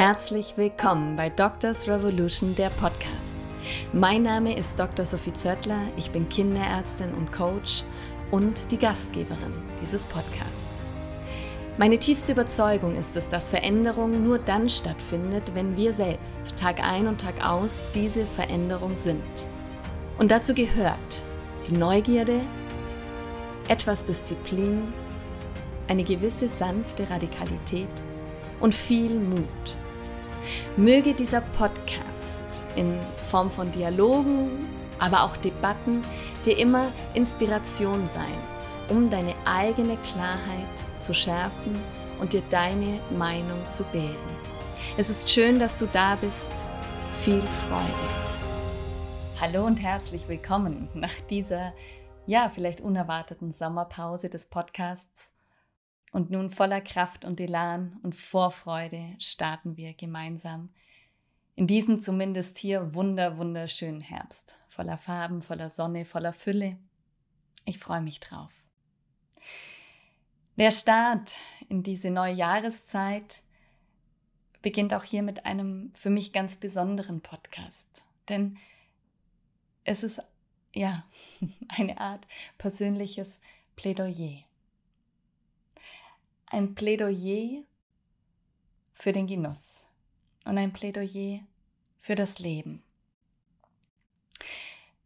Herzlich willkommen bei Doctors Revolution, der Podcast. Mein Name ist Dr. Sophie Zöttler, ich bin Kinderärztin und Coach und die Gastgeberin dieses Podcasts. Meine tiefste Überzeugung ist es, dass Veränderung nur dann stattfindet, wenn wir selbst Tag ein und Tag aus diese Veränderung sind. Und dazu gehört die Neugierde, etwas Disziplin, eine gewisse sanfte Radikalität und viel Mut. Möge dieser Podcast in Form von Dialogen, aber auch Debatten dir immer Inspiration sein, um deine eigene Klarheit zu schärfen und dir deine Meinung zu bilden. Es ist schön, dass du da bist. Viel Freude. Hallo und herzlich willkommen nach dieser, ja, vielleicht unerwarteten Sommerpause des Podcasts. Und nun voller Kraft und Elan und Vorfreude starten wir gemeinsam in diesen zumindest hier wunder, wunderschönen Herbst. Voller Farben, voller Sonne, voller Fülle. Ich freue mich drauf. Der Start in diese neue Jahreszeit beginnt auch hier mit einem für mich ganz besonderen Podcast. Denn es ist ja eine Art persönliches Plädoyer ein Plädoyer für den Genuss und ein Plädoyer für das Leben.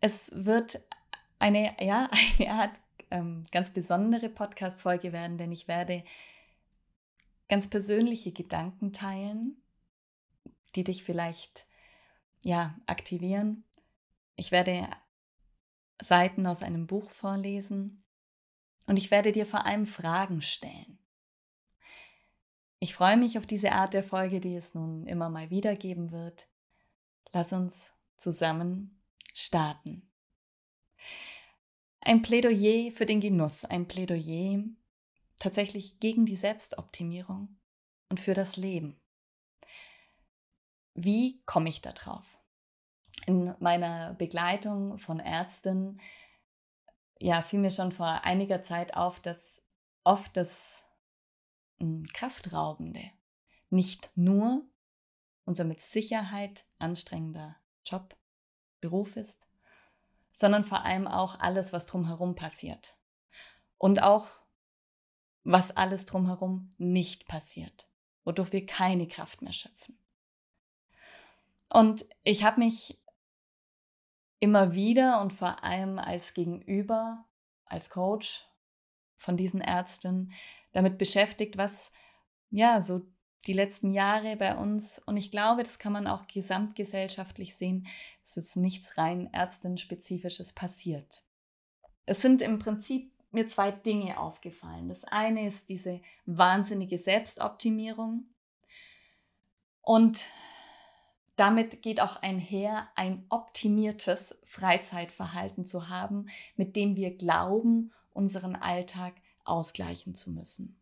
Es wird eine, ja, eine Art ähm, ganz besondere Podcast-Folge werden, denn ich werde ganz persönliche Gedanken teilen, die dich vielleicht ja, aktivieren. Ich werde Seiten aus einem Buch vorlesen und ich werde dir vor allem Fragen stellen. Ich freue mich auf diese Art der Folge, die es nun immer mal wieder geben wird. Lass uns zusammen starten. Ein Plädoyer für den Genuss, ein Plädoyer tatsächlich gegen die Selbstoptimierung und für das Leben. Wie komme ich da drauf? In meiner Begleitung von Ärzten ja, fiel mir schon vor einiger Zeit auf, dass oft das kraftraubende. Nicht nur unser mit Sicherheit anstrengender Job, Beruf ist, sondern vor allem auch alles, was drumherum passiert. Und auch, was alles drumherum nicht passiert, wodurch wir keine Kraft mehr schöpfen. Und ich habe mich immer wieder und vor allem als Gegenüber, als Coach von diesen Ärzten damit beschäftigt, was ja so die letzten Jahre bei uns und ich glaube, das kann man auch gesamtgesellschaftlich sehen, es ist nichts rein ärztenspezifisches passiert. Es sind im Prinzip mir zwei Dinge aufgefallen. Das eine ist diese wahnsinnige Selbstoptimierung und damit geht auch einher, ein optimiertes Freizeitverhalten zu haben, mit dem wir glauben, unseren Alltag ausgleichen zu müssen.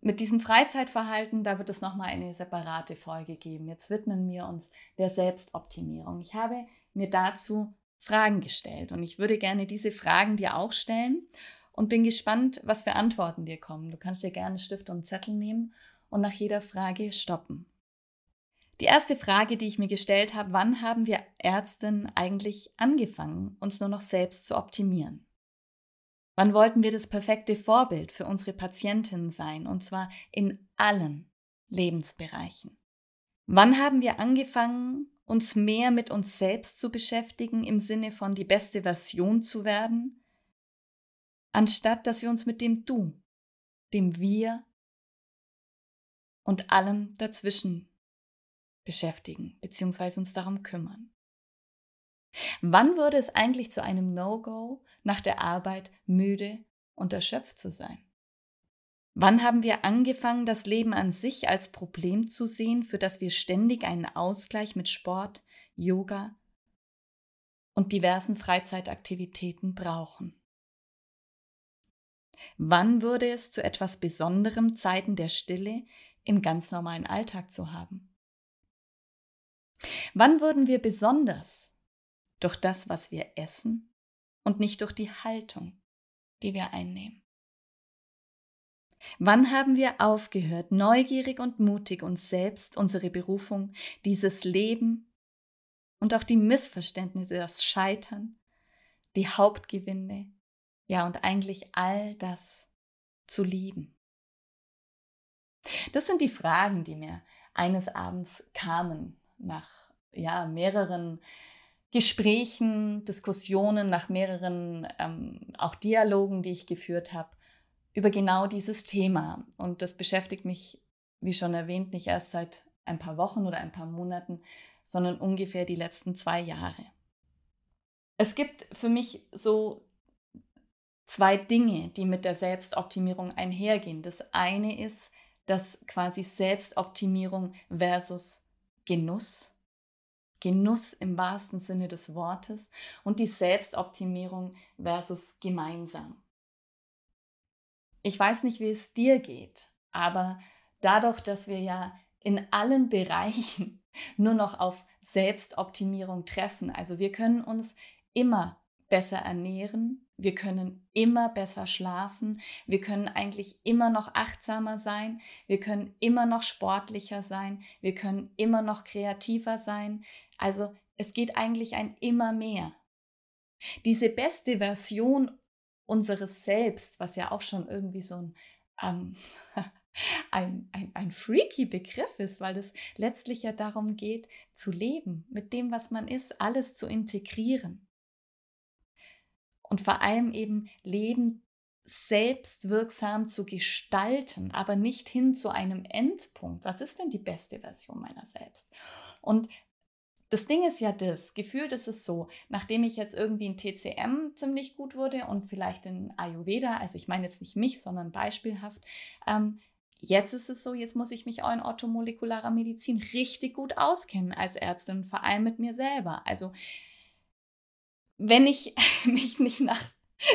Mit diesem Freizeitverhalten, da wird es nochmal eine separate Folge geben. Jetzt widmen wir uns der Selbstoptimierung. Ich habe mir dazu Fragen gestellt und ich würde gerne diese Fragen dir auch stellen und bin gespannt, was für Antworten dir kommen. Du kannst dir gerne Stift und Zettel nehmen und nach jeder Frage stoppen. Die erste Frage, die ich mir gestellt habe, wann haben wir Ärzten eigentlich angefangen, uns nur noch selbst zu optimieren? Wann wollten wir das perfekte Vorbild für unsere Patientinnen sein, und zwar in allen Lebensbereichen? Wann haben wir angefangen, uns mehr mit uns selbst zu beschäftigen im Sinne von die beste Version zu werden, anstatt dass wir uns mit dem Du, dem Wir und allem dazwischen beschäftigen bzw. uns darum kümmern? Wann wurde es eigentlich zu einem No-Go, nach der Arbeit müde und erschöpft zu sein? Wann haben wir angefangen, das Leben an sich als Problem zu sehen, für das wir ständig einen Ausgleich mit Sport, Yoga und diversen Freizeitaktivitäten brauchen? Wann wurde es zu etwas Besonderem, Zeiten der Stille im ganz normalen Alltag zu haben? Wann wurden wir besonders, durch das, was wir essen und nicht durch die Haltung, die wir einnehmen. Wann haben wir aufgehört, neugierig und mutig uns selbst, unsere Berufung, dieses Leben und auch die Missverständnisse, das Scheitern, die Hauptgewinne, ja und eigentlich all das zu lieben? Das sind die Fragen, die mir eines Abends kamen nach ja, mehreren Gesprächen, Diskussionen, nach mehreren ähm, auch Dialogen, die ich geführt habe, über genau dieses Thema. Und das beschäftigt mich, wie schon erwähnt, nicht erst seit ein paar Wochen oder ein paar Monaten, sondern ungefähr die letzten zwei Jahre. Es gibt für mich so zwei Dinge, die mit der Selbstoptimierung einhergehen. Das eine ist, dass quasi Selbstoptimierung versus Genuss, Genuss im wahrsten Sinne des Wortes und die Selbstoptimierung versus gemeinsam. Ich weiß nicht, wie es dir geht, aber dadurch, dass wir ja in allen Bereichen nur noch auf Selbstoptimierung treffen, also wir können uns immer besser ernähren, wir können immer besser schlafen, wir können eigentlich immer noch achtsamer sein, wir können immer noch sportlicher sein, wir können immer noch kreativer sein. Also es geht eigentlich ein immer mehr. Diese beste Version unseres Selbst, was ja auch schon irgendwie so ein, ähm, ein, ein, ein freaky Begriff ist, weil es letztlich ja darum geht, zu leben, mit dem, was man ist, alles zu integrieren und vor allem eben Leben selbstwirksam zu gestalten, aber nicht hin zu einem Endpunkt. Was ist denn die beste Version meiner selbst? Und das Ding ist ja das, gefühlt ist es so, nachdem ich jetzt irgendwie in TCM ziemlich gut wurde und vielleicht in Ayurveda, also ich meine jetzt nicht mich, sondern beispielhaft, ähm, jetzt ist es so, jetzt muss ich mich auch in orthomolekularer Medizin richtig gut auskennen als Ärztin, vor allem mit mir selber. Also wenn ich mich nicht nach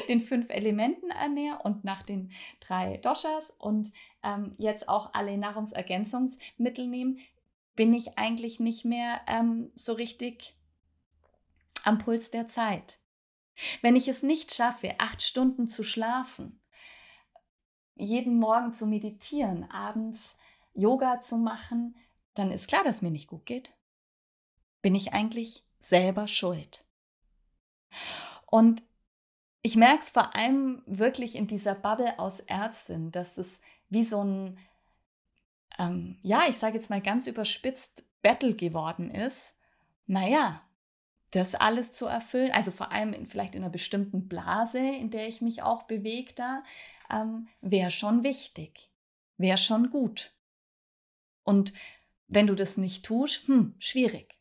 den fünf Elementen ernähre und nach den drei Doshas und ähm, jetzt auch alle Nahrungsergänzungsmittel nehme, bin ich eigentlich nicht mehr ähm, so richtig am Puls der Zeit. Wenn ich es nicht schaffe, acht Stunden zu schlafen, jeden Morgen zu meditieren, abends Yoga zu machen, dann ist klar, dass mir nicht gut geht. Bin ich eigentlich selber schuld. Und ich merke es vor allem wirklich in dieser Bubble aus Ärztin, dass es wie so ein, ähm, ja, ich sage jetzt mal ganz überspitzt, Battle geworden ist. Naja, das alles zu erfüllen, also vor allem in, vielleicht in einer bestimmten Blase, in der ich mich auch bewege da, ähm, wäre schon wichtig, wäre schon gut. Und wenn du das nicht tust, hm, schwierig.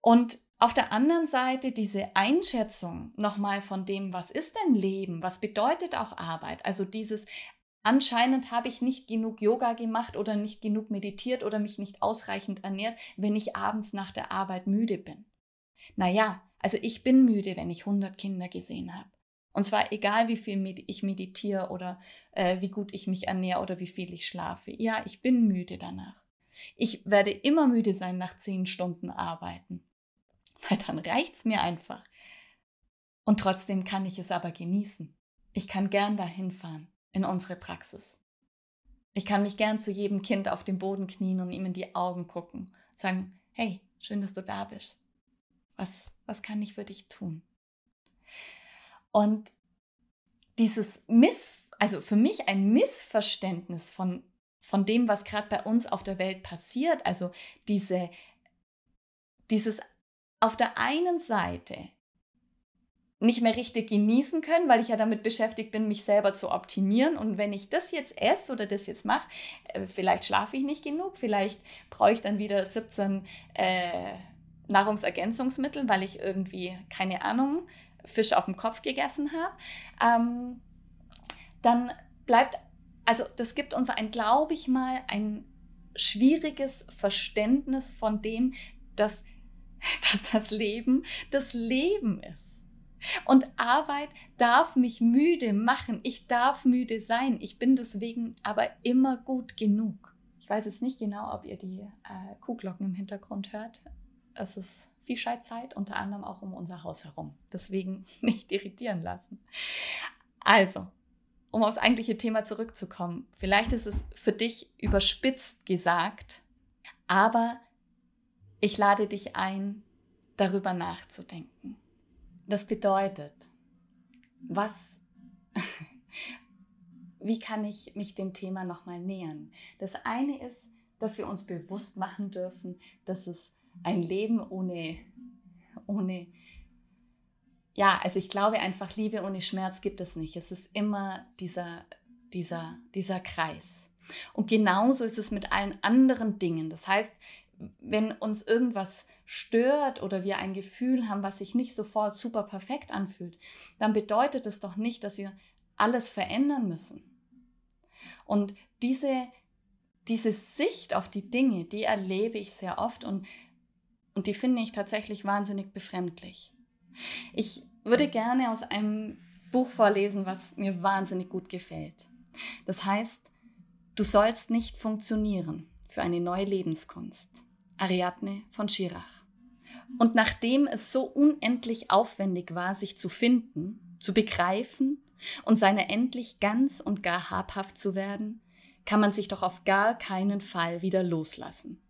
Und auf der anderen Seite diese Einschätzung nochmal von dem, was ist denn Leben, was bedeutet auch Arbeit, also dieses anscheinend habe ich nicht genug Yoga gemacht oder nicht genug meditiert oder mich nicht ausreichend ernährt, wenn ich abends nach der Arbeit müde bin. Naja, also ich bin müde, wenn ich 100 Kinder gesehen habe. Und zwar egal, wie viel ich meditiere oder äh, wie gut ich mich ernähre oder wie viel ich schlafe. Ja, ich bin müde danach. Ich werde immer müde sein nach 10 Stunden Arbeiten weil dann reicht es mir einfach. Und trotzdem kann ich es aber genießen. Ich kann gern dahin fahren, in unsere Praxis. Ich kann mich gern zu jedem Kind auf dem Boden knien und ihm in die Augen gucken. Sagen, hey, schön, dass du da bist. Was, was kann ich für dich tun? Und dieses Miss, also für mich ein Missverständnis von, von dem, was gerade bei uns auf der Welt passiert, also diese, dieses auf der einen Seite nicht mehr richtig genießen können, weil ich ja damit beschäftigt bin, mich selber zu optimieren. Und wenn ich das jetzt esse oder das jetzt mache, äh, vielleicht schlafe ich nicht genug, vielleicht brauche ich dann wieder 17 äh, Nahrungsergänzungsmittel, weil ich irgendwie, keine Ahnung, Fisch auf dem Kopf gegessen habe. Ähm, dann bleibt, also das gibt uns ein, glaube ich mal, ein schwieriges Verständnis von dem, dass dass das Leben das Leben ist. Und Arbeit darf mich müde machen. Ich darf müde sein. Ich bin deswegen aber immer gut genug. Ich weiß jetzt nicht genau, ob ihr die äh, Kuhglocken im Hintergrund hört. Es ist Viehscheidzeit, unter anderem auch um unser Haus herum. Deswegen nicht irritieren lassen. Also, um aufs eigentliche Thema zurückzukommen, vielleicht ist es für dich überspitzt gesagt, aber ich lade dich ein, darüber nachzudenken. Das bedeutet, was, wie kann ich mich dem Thema nochmal nähern? Das eine ist, dass wir uns bewusst machen dürfen, dass es ein Leben ohne, ohne, ja, also ich glaube einfach, Liebe ohne Schmerz gibt es nicht. Es ist immer dieser, dieser, dieser Kreis. Und genauso ist es mit allen anderen Dingen. Das heißt, wenn uns irgendwas stört oder wir ein Gefühl haben, was sich nicht sofort super perfekt anfühlt, dann bedeutet es doch nicht, dass wir alles verändern müssen. Und diese, diese Sicht auf die Dinge, die erlebe ich sehr oft und, und die finde ich tatsächlich wahnsinnig befremdlich. Ich würde gerne aus einem Buch vorlesen, was mir wahnsinnig gut gefällt. Das heißt, du sollst nicht funktionieren für eine neue Lebenskunst. Ariadne von Schirach. Und nachdem es so unendlich aufwendig war, sich zu finden, zu begreifen und seiner endlich ganz und gar habhaft zu werden, kann man sich doch auf gar keinen Fall wieder loslassen.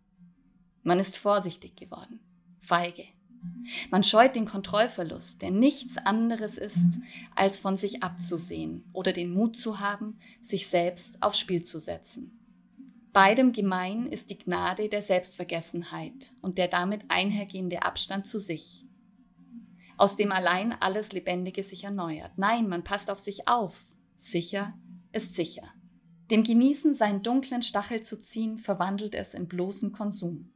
Man ist vorsichtig geworden, feige. Man scheut den Kontrollverlust, der nichts anderes ist, als von sich abzusehen oder den Mut zu haben, sich selbst aufs Spiel zu setzen. Beidem gemein ist die Gnade der Selbstvergessenheit und der damit einhergehende Abstand zu sich, aus dem allein alles Lebendige sich erneuert. Nein, man passt auf sich auf. Sicher ist sicher. Dem Genießen, seinen dunklen Stachel zu ziehen, verwandelt es in bloßen Konsum.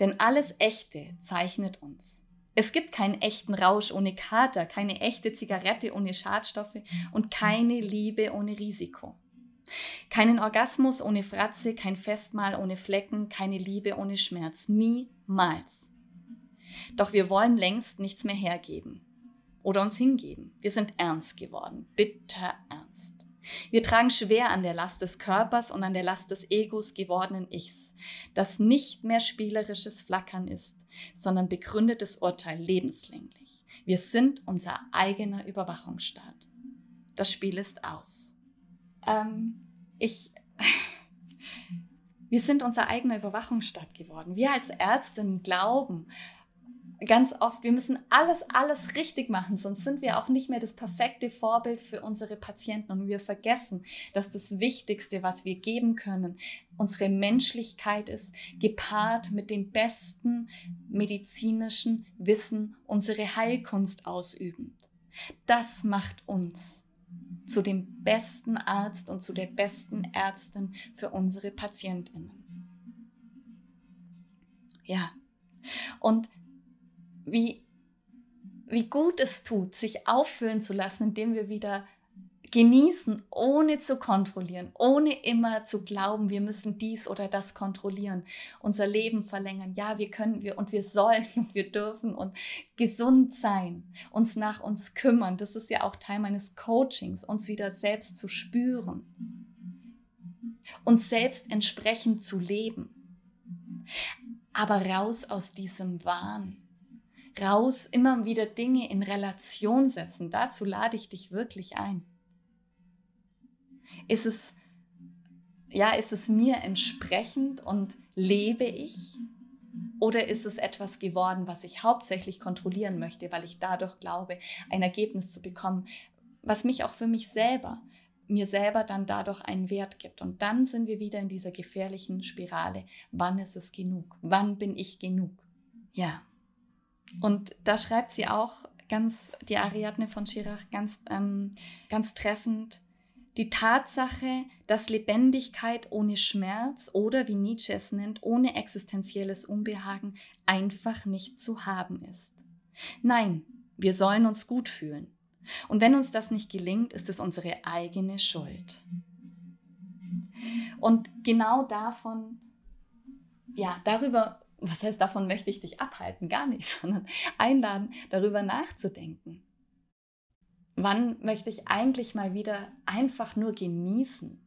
Denn alles Echte zeichnet uns. Es gibt keinen echten Rausch ohne Kater, keine echte Zigarette ohne Schadstoffe und keine Liebe ohne Risiko. Keinen Orgasmus ohne Fratze, kein Festmahl ohne Flecken, keine Liebe ohne Schmerz. Niemals. Doch wir wollen längst nichts mehr hergeben oder uns hingeben. Wir sind ernst geworden, bitter ernst. Wir tragen schwer an der Last des Körpers und an der Last des Egos gewordenen Ichs, das nicht mehr spielerisches Flackern ist, sondern begründetes Urteil lebenslänglich. Wir sind unser eigener Überwachungsstaat. Das Spiel ist aus. Ähm, ich, wir sind unser eigener Überwachungsstaat geworden. Wir als Ärztinnen glauben ganz oft, wir müssen alles, alles richtig machen, sonst sind wir auch nicht mehr das perfekte Vorbild für unsere Patienten. Und wir vergessen, dass das Wichtigste, was wir geben können, unsere Menschlichkeit ist, gepaart mit dem besten medizinischen Wissen, unsere Heilkunst ausübend. Das macht uns zu dem besten Arzt und zu der besten Ärztin für unsere Patientinnen. Ja, und wie, wie gut es tut, sich auffüllen zu lassen, indem wir wieder genießen, ohne zu kontrollieren, ohne immer zu glauben, wir müssen dies oder das kontrollieren, unser Leben verlängern. Ja, wir können wir und wir sollen und wir dürfen und gesund sein, uns nach uns kümmern. Das ist ja auch Teil meines Coachings, uns wieder selbst zu spüren, uns selbst entsprechend zu leben. Aber raus aus diesem Wahn raus, immer wieder Dinge in Relation setzen. Dazu lade ich dich wirklich ein. Ist es, ja, ist es mir entsprechend und lebe ich? Oder ist es etwas geworden, was ich hauptsächlich kontrollieren möchte, weil ich dadurch glaube, ein Ergebnis zu bekommen, was mich auch für mich selber, mir selber dann dadurch einen Wert gibt. Und dann sind wir wieder in dieser gefährlichen Spirale. Wann ist es genug? Wann bin ich genug? Ja. Und da schreibt sie auch ganz, die Ariadne von Schirach, ganz, ähm, ganz treffend, die Tatsache, dass Lebendigkeit ohne Schmerz oder, wie Nietzsche es nennt, ohne existenzielles Unbehagen einfach nicht zu haben ist. Nein, wir sollen uns gut fühlen. Und wenn uns das nicht gelingt, ist es unsere eigene Schuld. Und genau davon, ja, darüber, was heißt, davon möchte ich dich abhalten, gar nicht, sondern einladen, darüber nachzudenken. Wann möchte ich eigentlich mal wieder einfach nur genießen?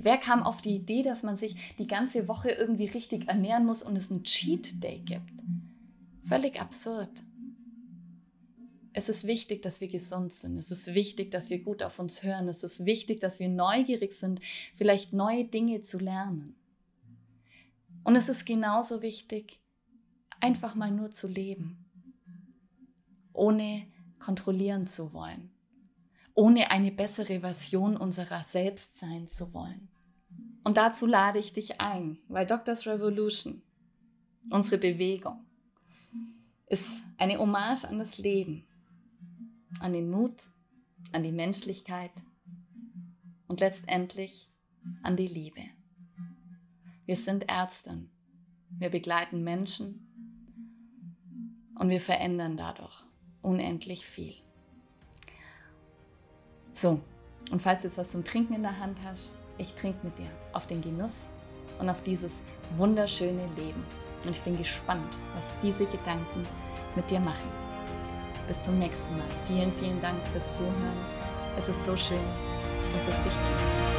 Wer kam auf die Idee, dass man sich die ganze Woche irgendwie richtig ernähren muss und es einen Cheat Day gibt? Völlig absurd. es ist wichtig, dass wir gesund sind. Es ist wichtig, dass wir gut auf uns hören. Es ist wichtig, dass wir neugierig sind, vielleicht neue Dinge zu lernen. Und es ist genauso wichtig, einfach mal nur zu leben, ohne kontrollieren zu wollen, ohne eine bessere Version unserer selbst sein zu wollen. Und dazu lade ich dich ein, weil Doctors Revolution, unsere Bewegung, ist eine Hommage an das Leben, an den Mut, an die Menschlichkeit und letztendlich an die Liebe. Wir sind Ärzte, wir begleiten Menschen und wir verändern dadurch unendlich viel. So, und falls du jetzt was zum Trinken in der Hand hast, ich trinke mit dir auf den Genuss und auf dieses wunderschöne Leben. Und ich bin gespannt, was diese Gedanken mit dir machen. Bis zum nächsten Mal. Vielen, vielen Dank fürs Zuhören. Es ist so schön, dass es dich gibt.